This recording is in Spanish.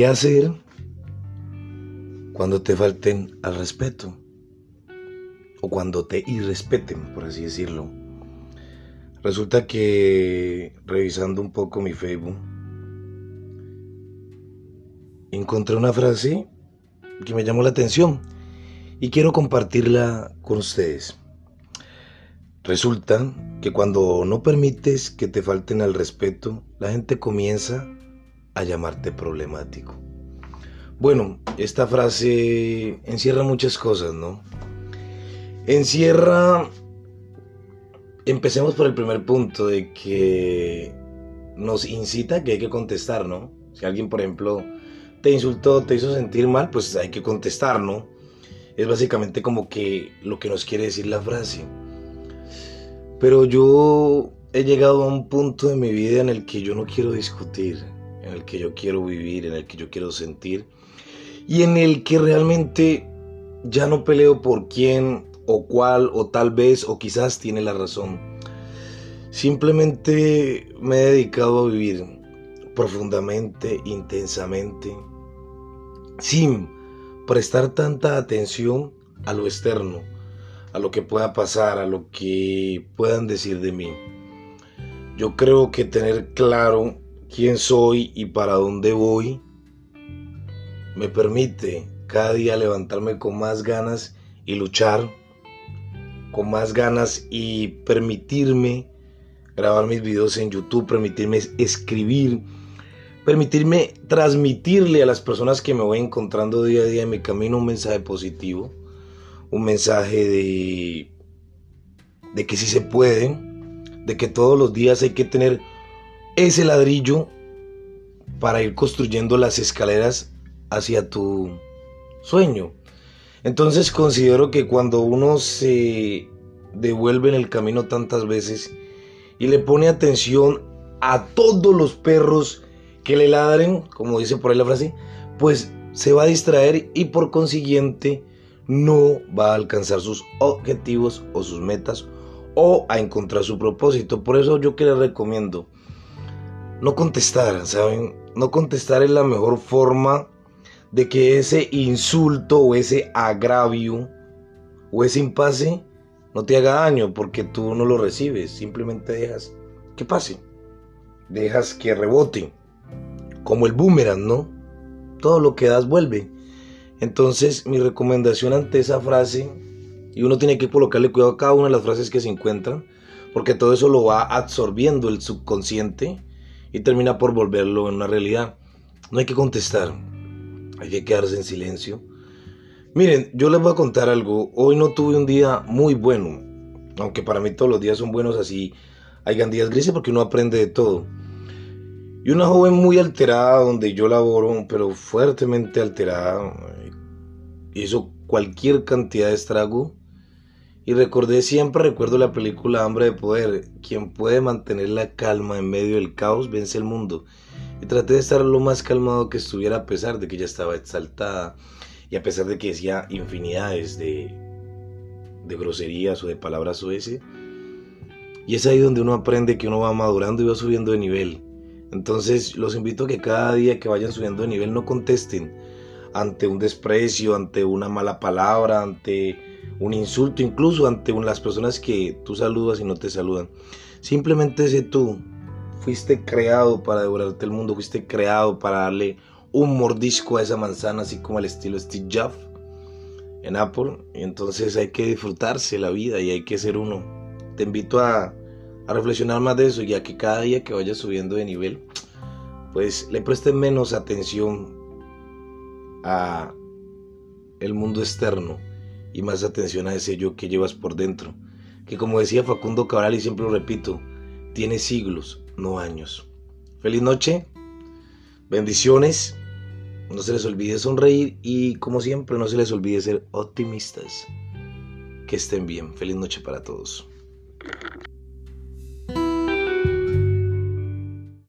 ¿Qué hacer cuando te falten al respeto? O cuando te irrespeten, por así decirlo. Resulta que revisando un poco mi Facebook, encontré una frase que me llamó la atención y quiero compartirla con ustedes. Resulta que cuando no permites que te falten al respeto, la gente comienza a llamarte problemático. Bueno, esta frase encierra muchas cosas, ¿no? Encierra, empecemos por el primer punto de que nos incita que hay que contestar, ¿no? Si alguien, por ejemplo, te insultó, te hizo sentir mal, pues hay que contestar, ¿no? Es básicamente como que lo que nos quiere decir la frase. Pero yo he llegado a un punto de mi vida en el que yo no quiero discutir, en el que yo quiero vivir, en el que yo quiero sentir y en el que realmente ya no peleo por quién o cuál o tal vez o quizás tiene la razón. Simplemente me he dedicado a vivir profundamente, intensamente, sin prestar tanta atención a lo externo a lo que pueda pasar, a lo que puedan decir de mí. Yo creo que tener claro quién soy y para dónde voy me permite cada día levantarme con más ganas y luchar con más ganas y permitirme grabar mis videos en YouTube, permitirme escribir, permitirme transmitirle a las personas que me voy encontrando día a día en mi camino un mensaje positivo un mensaje de, de que sí se puede, de que todos los días hay que tener ese ladrillo para ir construyendo las escaleras hacia tu sueño. Entonces considero que cuando uno se devuelve en el camino tantas veces y le pone atención a todos los perros que le ladren, como dice por ahí la frase, pues se va a distraer y por consiguiente no va a alcanzar sus objetivos o sus metas o a encontrar su propósito. Por eso yo que les recomiendo no contestar, ¿saben? No contestar es la mejor forma de que ese insulto o ese agravio o ese impasse no te haga daño porque tú no lo recibes, simplemente dejas que pase, dejas que rebote, como el boomerang, ¿no? Todo lo que das vuelve. Entonces, mi recomendación ante esa frase, y uno tiene que colocarle cuidado a cada una de las frases que se encuentran, porque todo eso lo va absorbiendo el subconsciente y termina por volverlo en una realidad. No hay que contestar, hay que quedarse en silencio. Miren, yo les voy a contar algo. Hoy no tuve un día muy bueno, aunque para mí todos los días son buenos así. Hay días grises porque uno aprende de todo. Y una joven muy alterada donde yo laboro, pero fuertemente alterada, hizo cualquier cantidad de estrago. Y recordé siempre, recuerdo la película Hambre de Poder, quien puede mantener la calma en medio del caos vence el mundo. Y traté de estar lo más calmado que estuviera a pesar de que ella estaba exaltada y a pesar de que decía infinidades de, de groserías o de palabras ese Y es ahí donde uno aprende que uno va madurando y va subiendo de nivel. Entonces los invito a que cada día que vayan subiendo de nivel no contesten ante un desprecio, ante una mala palabra, ante un insulto, incluso ante las personas que tú saludas y no te saludan. Simplemente sé tú, fuiste creado para devorarte el mundo, fuiste creado para darle un mordisco a esa manzana, así como el estilo Steve Jobs en Apple. Entonces hay que disfrutarse la vida y hay que ser uno. Te invito a a reflexionar más de eso, ya que cada día que vayas subiendo de nivel, pues le prestes menos atención a el mundo externo y más atención a ese yo que llevas por dentro, que como decía Facundo Cabral y siempre lo repito, tiene siglos, no años. Feliz noche, bendiciones, no se les olvide sonreír y como siempre no se les olvide ser optimistas. Que estén bien, feliz noche para todos.